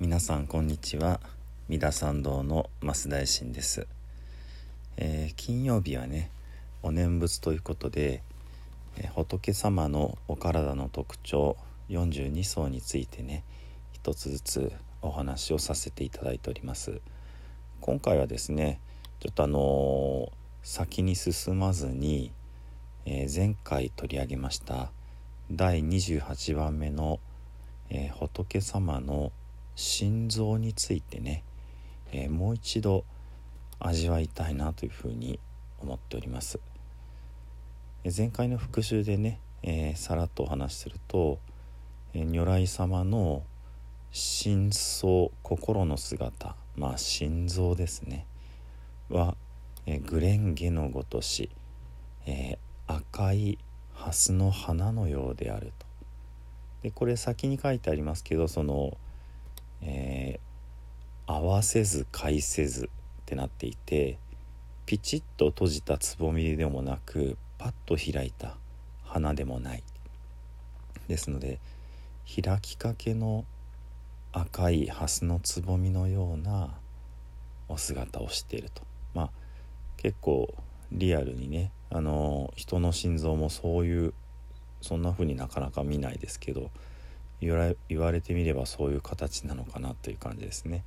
皆さんこんにちは。三田参道の増大臣です、えー、金曜日はねお念仏ということで、えー、仏様のお体の特徴42層についてね一つずつお話をさせていただいております。今回はですねちょっとあのー、先に進まずに、え前回取り上げました第28番目の、え仏様の心臓についてね、えー、もう一度味わいたいなというふうに思っております。前回の復習でね、えー、さらっとお話しすると、えー、如来様の心相心の姿まあ心臓ですねは、えー、グレンゲのごとし、えー、赤い蓮の花のようであると。でこれ先に書いてありますけどその「えー、合わせず返せずってなっていてピチッと閉じたつぼみでもなくパッと開いた花でもない。ですので開きかけの赤い蓮のつぼみのようなお姿をしていると。まあ結構リアルにねあの人の心臓もそういうそんな風になかなか見ないですけど言われてみればそういう形なのかなという感じですね。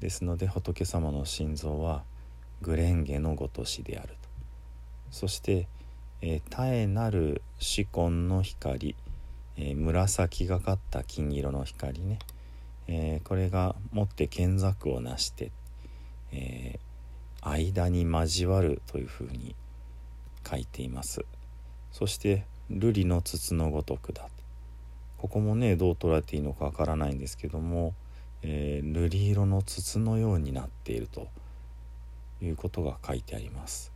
ですので仏様の心臓はグレンゲのごとしであると。そして、えー、絶えなる紫根の光、えー、紫がかった金色の光ね、えー、これが持って剣作をなして、え間に交わるというふうに書いています。そして瑠璃の筒のごとくだと。ここもねどう捉えていいのかわからないんですけども、えー、瑠璃色の筒のようになっているということが書いてあります。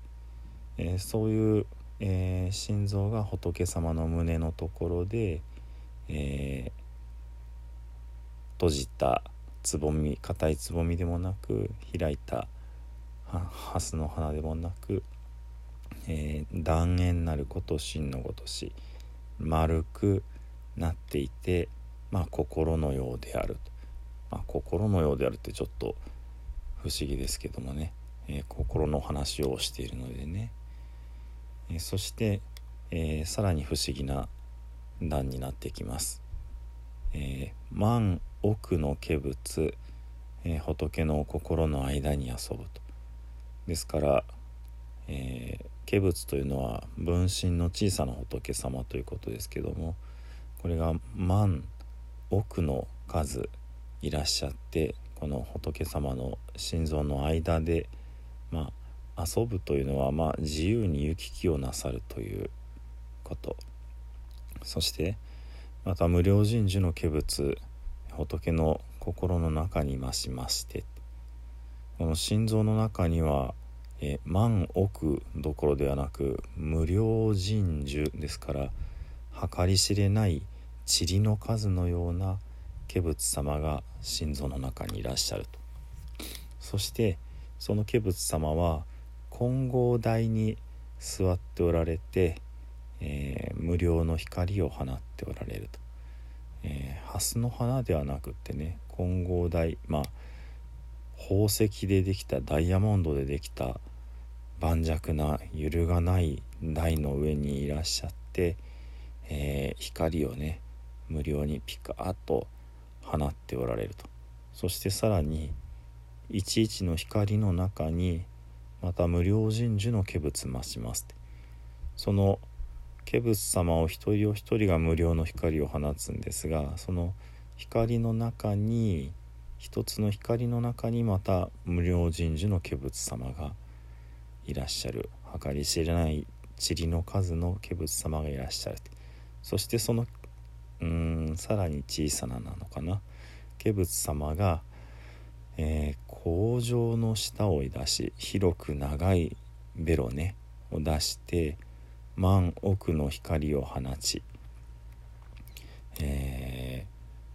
えー、そういう、えー、心臓が仏様の胸のところで、え閉じたつぼみ硬いつぼみでもなく開いた蓮の花でもなく、え断円なること真のごとし丸くなっていて、まあ、心のようであると、まあ、心のようであるってちょっと不思議ですけどもね、えー、心の話をしているのでね、えー、そして、えー、さらに不思議な段になってきます。え万奥の化仏、え仏の心の間に遊ぶと。ですから、え化仏というのは分身の小さな仏様ということですけども、これが万億の数いらっしゃってこの仏様の心臓の間で、まあ、遊ぶというのは、まあ、自由に行き来をなさるということ。そしてまた無料人事の化仏仏の心の中に増しましてこの心臓の中にはえ万億どころではなく無料人樹ですから計り知れない塵の数のような化仏様が心臓の中にいらっしゃると。そしてその化仏様は金剛台に座っておられて、えー、無料の光を放っておられると、えー、蓮の花ではなくってね金剛台まあ宝石でできたダイヤモンドでできた盤石な揺るがない台の上にいらっしゃって、えー、光をね無料にピカッと放っておられると。そしてさらに11の光の中にまた無料神樹の化仏増しますその化仏様を一人お一人が無料の光を放つんですがその光の中に一つの光の中にまた無料神樹の化仏様がいらっしゃる。計り知れない塵の数の化仏様がいらっしゃるそしてそのうんさらに小さななのかな。化仏様が、えー、工場の下を出し広く長いベロねを出して万億の光を放ち、え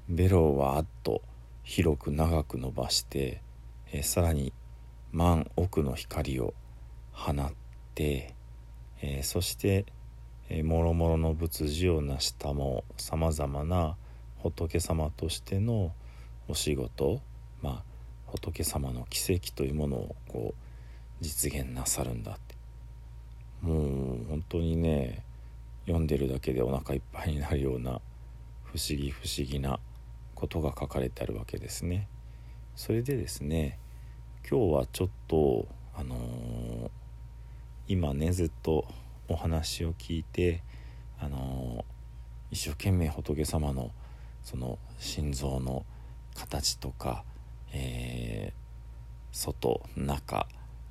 ー、ベロをわっと広く長く伸ばして、えー、さらに万億の光を放って、えー、そしてもろもろの仏事を成したもさまざまな仏様としてのお仕事まあ仏様の奇跡というものをこう実現なさるんだってもう本当にね読んでるだけでお腹いっぱいになるような不思議不思議なことが書かれてあるわけですね。それでですね今日はちょっとあのー、今ねずっとお話を聞いてあの、一生懸命仏様のその心臓の形とか、えー、外中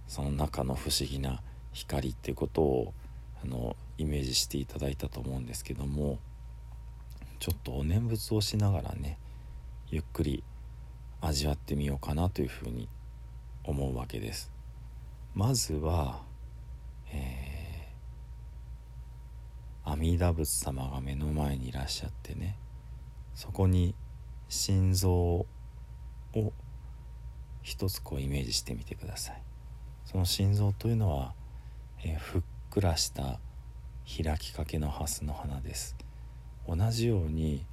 その中の不思議な光っていうことをあのイメージしていただいたと思うんですけどもちょっとお念仏をしながらねゆっくり味わってみようかなというふうに思うわけです。まずは、えー、阿弥陀仏様が目の前にいらっしゃってねそこに心臓を一つこうイメージしてみてください。その心臓というのは、えー、ふっくらした開きかけの蓮の花です。同じように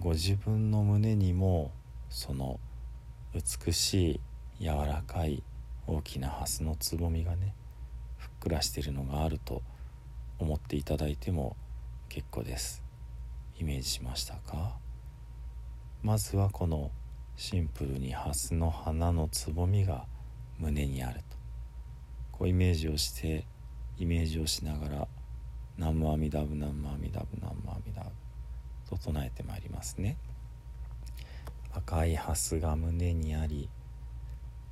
ご自分の胸にもその美しい柔らかい大きな蓮のつぼみがねふっくらしているのがあると思っていただいても結構です。イメージしましたか？まずはこのシンプルに蓮の花のつぼみが胸にあると。こうイメージをしてイメージをしながら「南無阿弥陀仏南無阿弥陀仏南無阿弥陀仏」と唱えてまいりますね。赤い蓮が胸にあり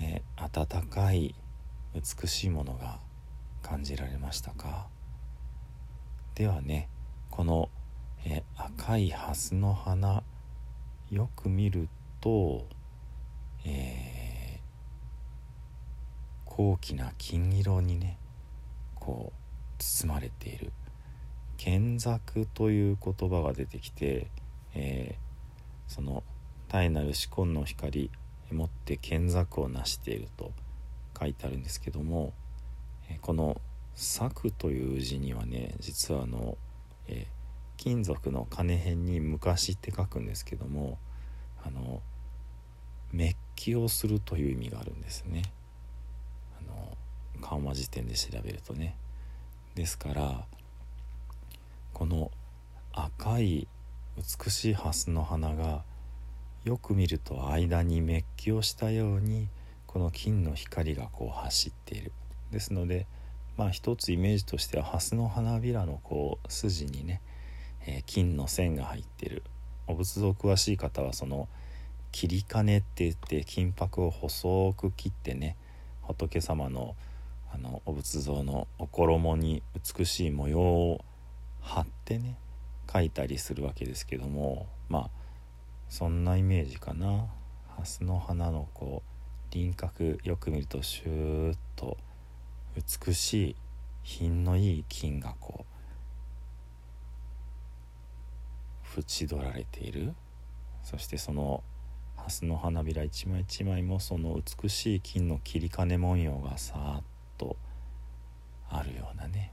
え、温かい美しいものが感じられましたか？ではねこの、え、赤い蓮の花よく見ると、えー、高貴な金色にねこう包まれている。剣作という言葉が出てきて、えー、その大なる四根の光持って剣作を成していると書いてあるんですけどもこの「作」という字にはね実はあの、え金属の金辺に「昔」って書くんですけどもあのメッキをするという意味があるんですね。あの緩和辞典で調べるとね。ですからこの赤い美しい蓮の花がよく見ると間にメッキをしたようにこの金の光がこう走っている。ですのでまあ一つイメージとしては蓮の花びらのこう筋にね、えー、金の線が入ってる。お仏像詳しい方はその切り金って言って金箔を細く切ってね仏様のあのお仏像のお衣に美しい模様を貼ってね描いたりするわけですけどもまあそんなイメージかな。蓮の花のこう輪郭よく見るとシューッと美しい品のいい金がこう縁取られている。そしてその蓮の花びら一枚一枚もその美しい金の切り金文様がさーっとあるようなね。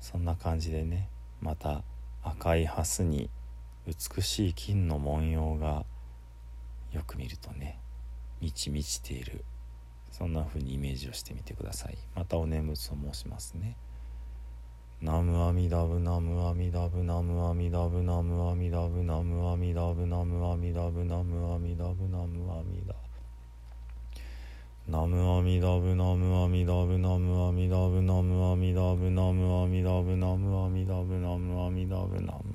そんな感じでねまた赤い蓮に美しい金の文様がよく見るとね満ち満ちている。そんな風にイメージをしてみてください。またお念仏を申しますね。ナムアミダブナムアミダブナムアミダブナムアミダブナムアミダブナムアミダブナムアミダブナムアミダブナムアミダブナムアミダブナムアミダブナムアミダブナムアミダブナムアミダブナムアミダブナム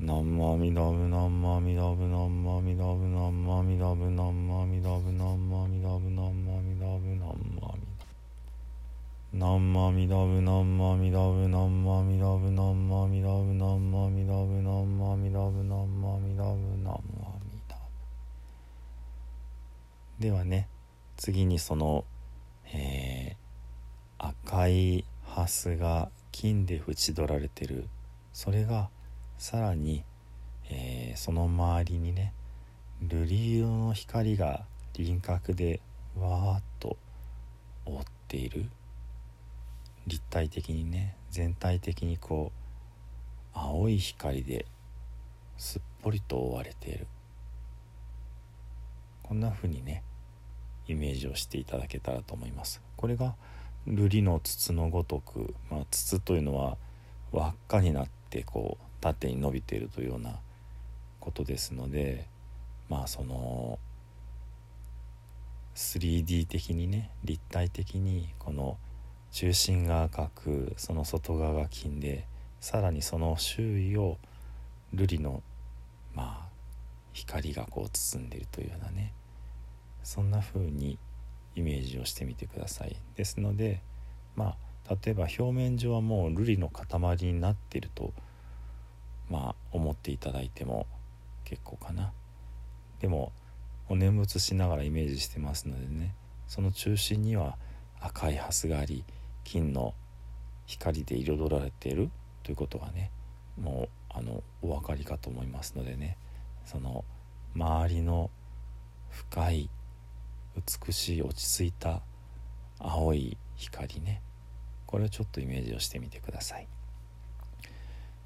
南無阿弥陀仏南無阿弥陀仏南無阿弥陀仏南無阿弥陀仏南無阿弥陀仏南無阿弥陀仏南無阿弥陀仏南無阿弥陀仏南無阿弥陀仏南無阿弥陀仏南無阿弥陀仏南無阿弥陀仏ではね次にそのえ、赤いハスが金で縁取られてる。それが「さらに、えー、その周りにね瑠璃色の光が輪郭でわーっと覆っている。立体的にね全体的にこう青い光ですっぽりと覆われている。こんな風にねイメージをしていただけたらと思います。これが瑠璃の筒のごとく、まあ、筒というのは輪っかになってこう縦に伸びているというようなことですのでまあその 3D 的にね立体的にこの中心が赤くその外側が金でさらにその周囲を瑠璃のまあ光がこう包んでいるというようなねそんな風にイメージをしてみてください。ですのでまあ例えば表面上はもう瑠璃の塊になっているとまあ思っていただいても結構かな。でもお念仏しながらイメージしてますのでね。その中心には赤いハスがあり金の光で彩られているということがねもうあのお分かりかと思いますのでね。その周りの深い美しい落ち着いた青い光ね。これをちょっとイメージをしてみてください。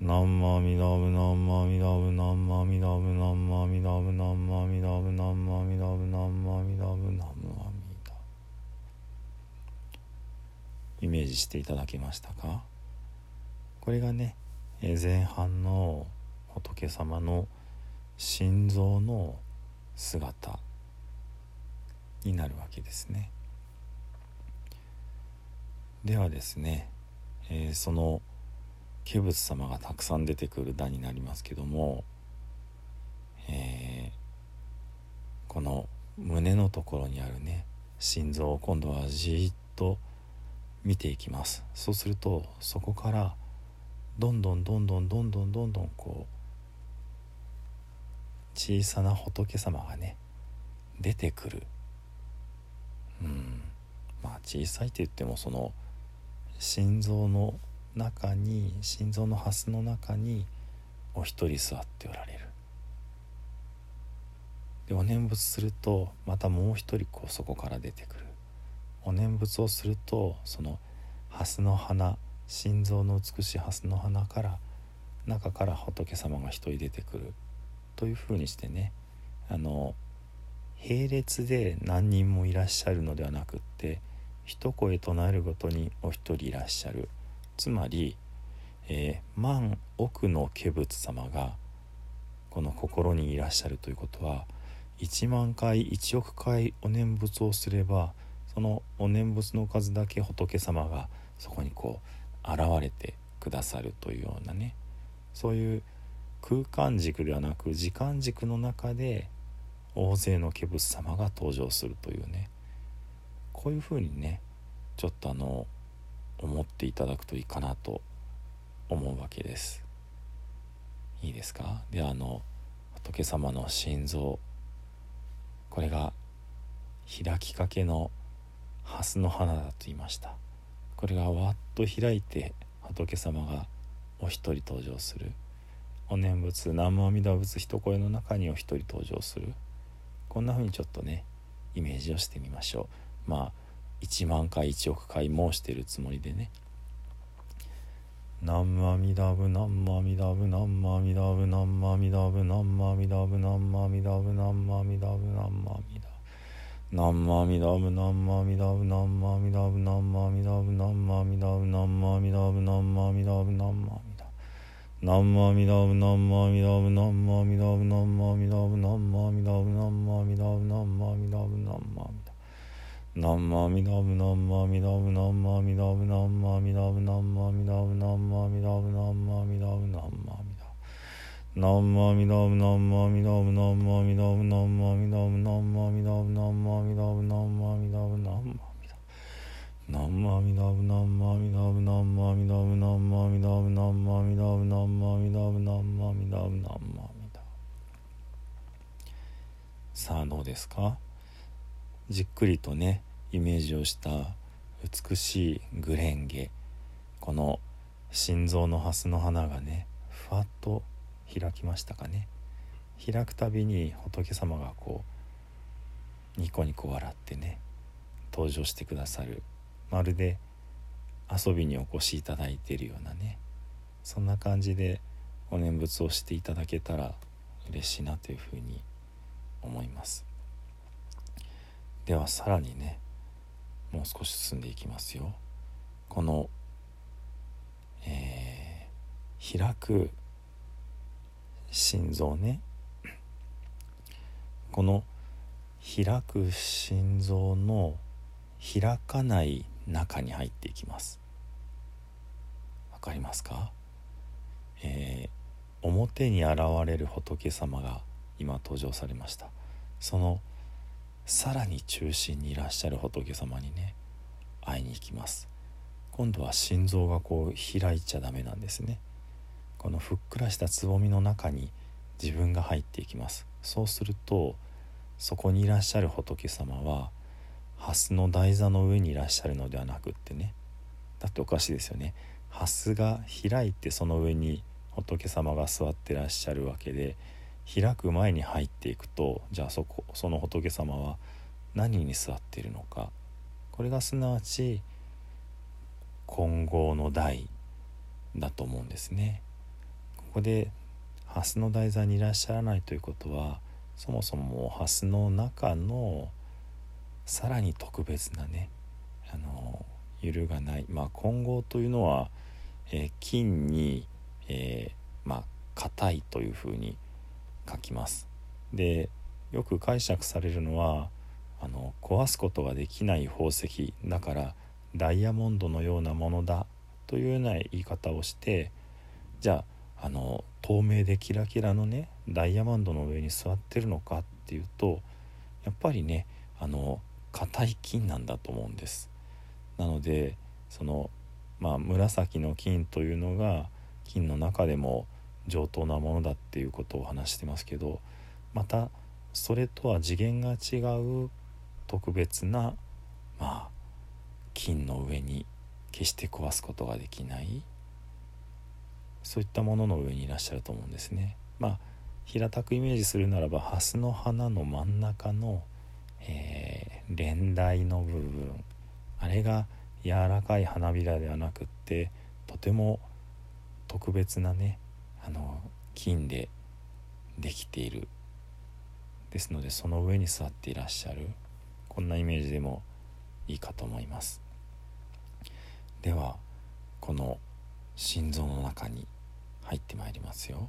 南無阿弥陀仏南無阿弥陀仏南無阿弥陀仏南無阿弥陀仏南無阿弥陀仏南無阿弥陀仏南無阿弥陀仏南無阿弥イメージしていただけましたかこれがね前半の仏様の心臓の姿になるわけですねではですね、えー、その化物様がたくさん出てくる段になりますけども、えー、この胸のところにあるね心臓を今度はじっと見ていきます。そうするとそこからどんどんどんどんどんどんどんどんこう小さな仏様がね出てくる。うん。まあ小さいって言ってもその心臓の中に心臓の蓮の中にお一人座っておられる。でお念仏するとまたもう一人こうそこから出てくる。お念仏をするとその蓮の花心臓の美しい蓮の花から中から仏様が一人出てくる。というふうにしてねあの並列で何人もいらっしゃるのではなくって一声となるごとにお一人いらっしゃる。つまり、えー、万億の化仏様がこの心にいらっしゃるということは1万回1億回お念仏をすればそのお念仏の数だけ仏様がそこにこう現れてくださるというようなねそういう空間軸ではなく時間軸の中で大勢の化仏様が登場するというねこういうふうにねちょっとあの思っていただくといいかなと思うわけです。いいですか？であの仏様の心臓。これが開きかけの蓮の花だと言いました。これがわっと開いて仏様がお一人登場する。お念仏南無阿弥陀仏一声の中にお一人登場する。こんな風にちょっとねイメージをしてみましょう。まあ1万回1億回もしてるつもりでね「南無阿ミ陀ブ南無阿弥陀仏南無マミダブ南無阿弥陀仏南無阿弥陀仏南無阿ミ陀ブ南無阿弥陀仏南無マミダブ」南無阿弥陀仏南無阿弥陀仏南無阿ミ陀ブ南無阿弥陀仏南無マ弥陀仏南無マ弥陀仏南無マ弥陀仏南無マミ陀ブ南無マ弥陀仏南無マ弥陀仏南無マ弥陀仏南無マ弥陀仏南無マミ陀ブ南無マ弥陀仏南無マ弥陀仏南無マ弥陀仏ナなマミダブナンマミダブナンマミダまみンぶなダブナンマミダブナなマミダブナンマミダブナンマミダまみンぶなダブナンマミダブナなマミダブナンマミダブナンマミダまみンぶなダブナンマミダブナなマナンマミダブナンマミダブナンまみダぶなンマミダブナンマミなブナンマミダブナンマミダブナンまみダぶさあどうですかじっくりとねイメージをした美しいグレンゲ。この心臓のハスの花がねふわっと開きましたかね。開くたびに仏様がこうニコニコ笑ってね登場してくださる。まるで遊びにお越しいただいているようなね。そんな感じでお念仏をしていただけたら嬉しいなというふうに思います。ではさらにねもう少し進んでいきますよ。この、えー、開く心臓ね。この開く心臓の開かない中に入っていきます。わかりますか、えー、表に現れる仏様が今登場されました。その「さらに中心にいらっしゃる仏様にね会いに行きます。今度は心臓がこう開いちゃダメなんですね。このふっくらしたつぼみの中に自分が入っていきます。そうするとそこにいらっしゃる仏様は蓮の台座の上にいらっしゃるのではなくってねだっておかしいですよね。蓮が開いてその上に仏様が座ってらっしゃるわけで開く前に入っていくとじゃあそこその仏様は何に座っているのかこれがすなわち金剛の台だと思うんですね。ここで蓮の台座にいらっしゃらないということはそもそも蓮の中のさらに特別なねあの揺るがないまあ混合というのは、えー、金に、えー、まあ硬いというふうに書きます。でよく解釈されるのはあの壊すことができない宝石だからダイヤモンドのようなものだというような言い方をしてじゃああの透明でキラキラのねダイヤモンドの上に座ってるのかっていうとやっぱりねあの硬い金なんだと思うんです。なのでそのまあ紫の金というのが金の中でも上等なものだっていうことを話してますけどまたそれとは次元が違う特別なまあ金の上に決して壊すことができないそういったものの上にいらっしゃると思うんですね。まあ平たくイメージするならばハスの花の真ん中の、えー、連台の部分あれが柔らかい花びらではなくってとても特別なねあの金でできている。ですのでその上に座っていらっしゃる。こんなイメージでもいいかと思います。ではこの心臓の中に入ってまいりますよ。よ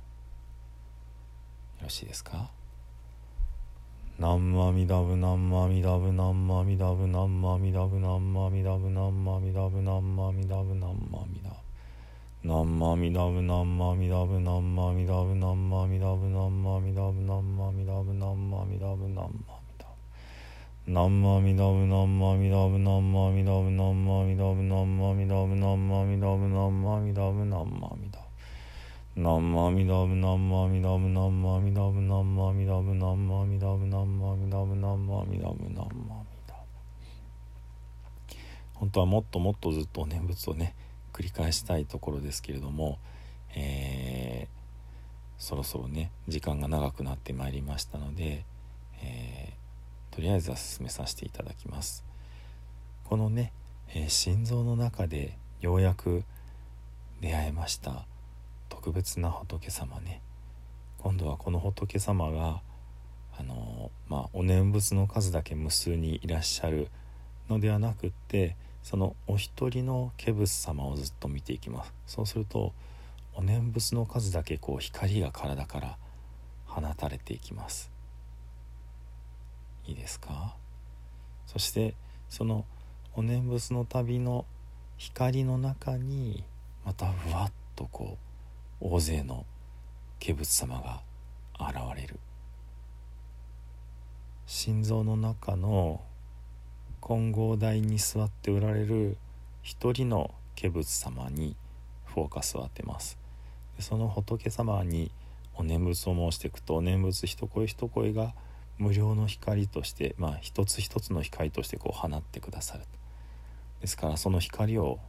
ろしいですか？南無阿弥陀仏南無阿弥陀仏南無阿弥陀仏南無阿弥陀仏南無阿弥陀仏南無阿弥陀仏南無阿弥陀仏南無阿弥陀仏ナンマミダブナンマミダブナンマミダブナンマミダブナンマミダブナンマミダブナンマミダブナンマナンマミダブナンマミダブナンマミダブナンマミダブナンマミダブナンマミダブナンマミダブナンマミダブナンマミダブナンマミダブナンマミダブナンマミダブナンマミダブナンマミダブナンマミダブナンマミダブ本当はもっともっとずっと念仏をね繰り返したいところですけれども、えー、そろそろね時間が長くなってまいりましたので、えー、とりあえずは進めさせていただきます。このね、えー、心臓の中でようやく出会えました特別な仏様ね。今度はこの仏様があのまあお念仏の数だけ無数にいらっしゃるのではなくってそのお一人の化仏様をずっと見ていきます。そうするとお念仏の数だけこう光が体から放たれていきます。いいですか？そしてそのお念仏の旅の光の中にまたふわっとこう大勢の化仏様が現れる。心臓の中の金剛台に座っておられる一人の化仏様にフォーカスを当てます。その仏様にお念仏を申していくとお念仏一声一声が無料の光としてまあ一つ一つの光としてこう放ってくださるですからその光を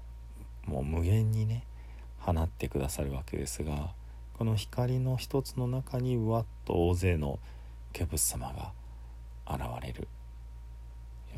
もう無限にね放ってくださるわけですがこの光の一つの中にうわっと大勢の化仏様が現れる。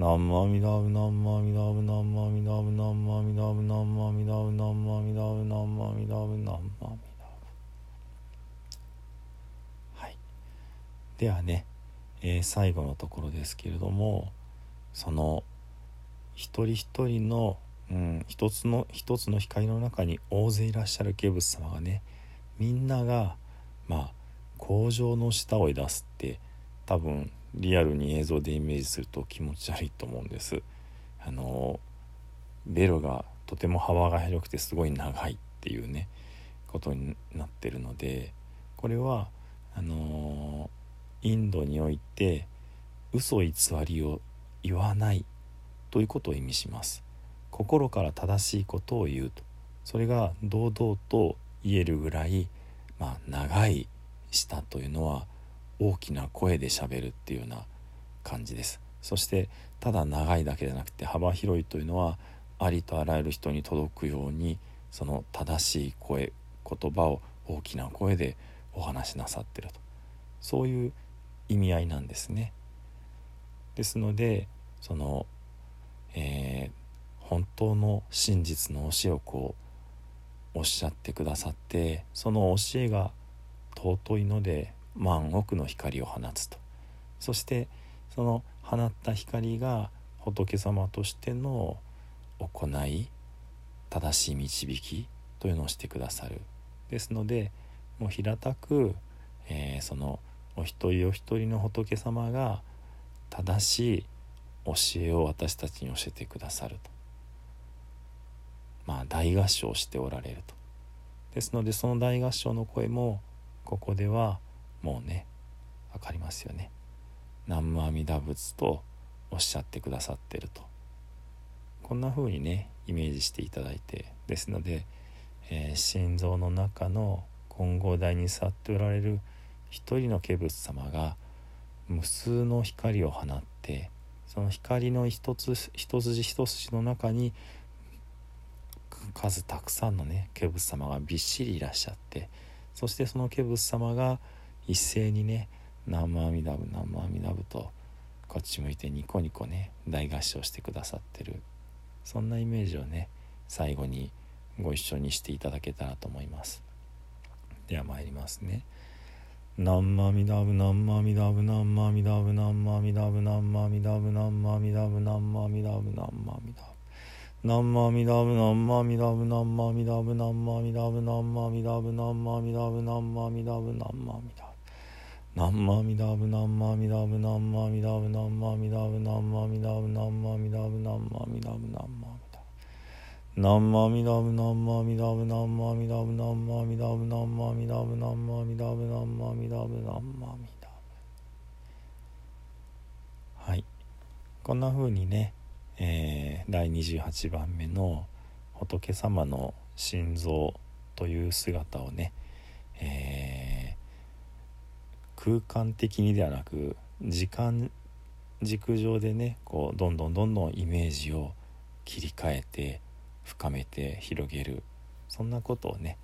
ナンマミダブナンマミダブナンマミダブナンマミダブナンマミダブナンマミダブナンマミダブナンマミダブはい。ではね、えー、最後のところですけれどもその一人一人の、うん、一つの一つの光の中に大勢いらっしゃる化仏様がねみんながまあ工場の下を出すって多分リアルに映像でイメージすると気持ち悪いと思うんです。あのベロがとても幅が広くてすごい長いっていうねことになってるのでこれはあのインドにおいて嘘偽りを言わないということを意味します。心から正しいことを言うと。それが堂々と言えるぐらい、まあ、長い舌というのは大きな声でしゃべるっていうような感じですそしてただ長いだけじゃなくて幅広いというのはありとあらゆる人に届くようにその正しい声言葉を大きな声でお話しなさってるとそういう意味合いなんですね。ですのでその、えー、本当の真実の教えをこうおっしゃってくださってその教えが尊いので万億の光を放つと。そしてその放った光が仏様としての行い正しい導きというのをしてくださる。ですのでもう平たく、えー、そのお一人お一人の仏様が正しい教えを私たちに教えてくださると。まあ大合唱しておられると。ですのでその大合唱の声もここではもうね分かりますよね。南無阿弥陀仏とおっしゃってくださってると。こんな風にねイメージしていただいて。ですので、えー、心臓の中の金剛台に座っておられる一人の化仏様が無数の光を放ってその光の一つ一筋一筋の中に数たくさんのね化仏様がびっしりいらっしゃってそしてその化仏様が一斉にね「南無阿弥陀仏南無阿弥陀仏」とこっち向いてニコニコね大合唱してくださってる。そんなイメージをね最後にご一緒にしていただけたらと思います。では参りますね。南無阿弥陀仏南無阿弥陀仏南無阿弥陀仏南無阿弥陀仏南無阿弥陀仏南無阿弥陀仏南無阿弥陀仏南無阿弥陀仏南無阿弥陀仏南無阿弥陀仏南無阿弥陀仏南無阿弥陀仏南無阿弥陀仏南無阿弥陀仏南無阿弥陀仏南無阿弥陀仏南無阿弥陀仏南無阿弥陀仏南無阿弥陀仏南無阿弥陀仏南無阿弥陀仏南無阿弥陀仏南無阿弥陀仏南無阿弥陀仏南無阿弥陀仏南無阿弥陀仏南無阿弥陀仏南無阿弥陀仏南無阿弥陀仏南無阿弥陀仏南無阿弥陀仏はい。こんな風にね、え、第28番目の仏様の心臓という姿をね、え空間的にではなく時間軸上でねこうどんどんどんどんイメージを切り替えて深めて広げる。そんなことをね、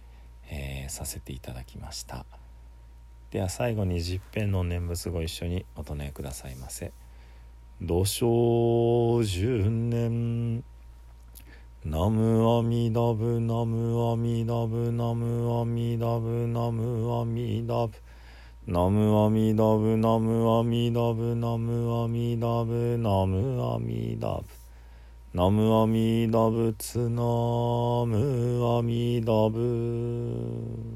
えー、させていただきました。では最後に十遍の念仏ご一緒にお唱えくださいませ「土生十年ナムアミダブナムアミダブナムアミダブナムアミダブ。ナムアミダブナムアミダブナムアミダブナムアミダブ。ナムアミダブツナムアミダブ。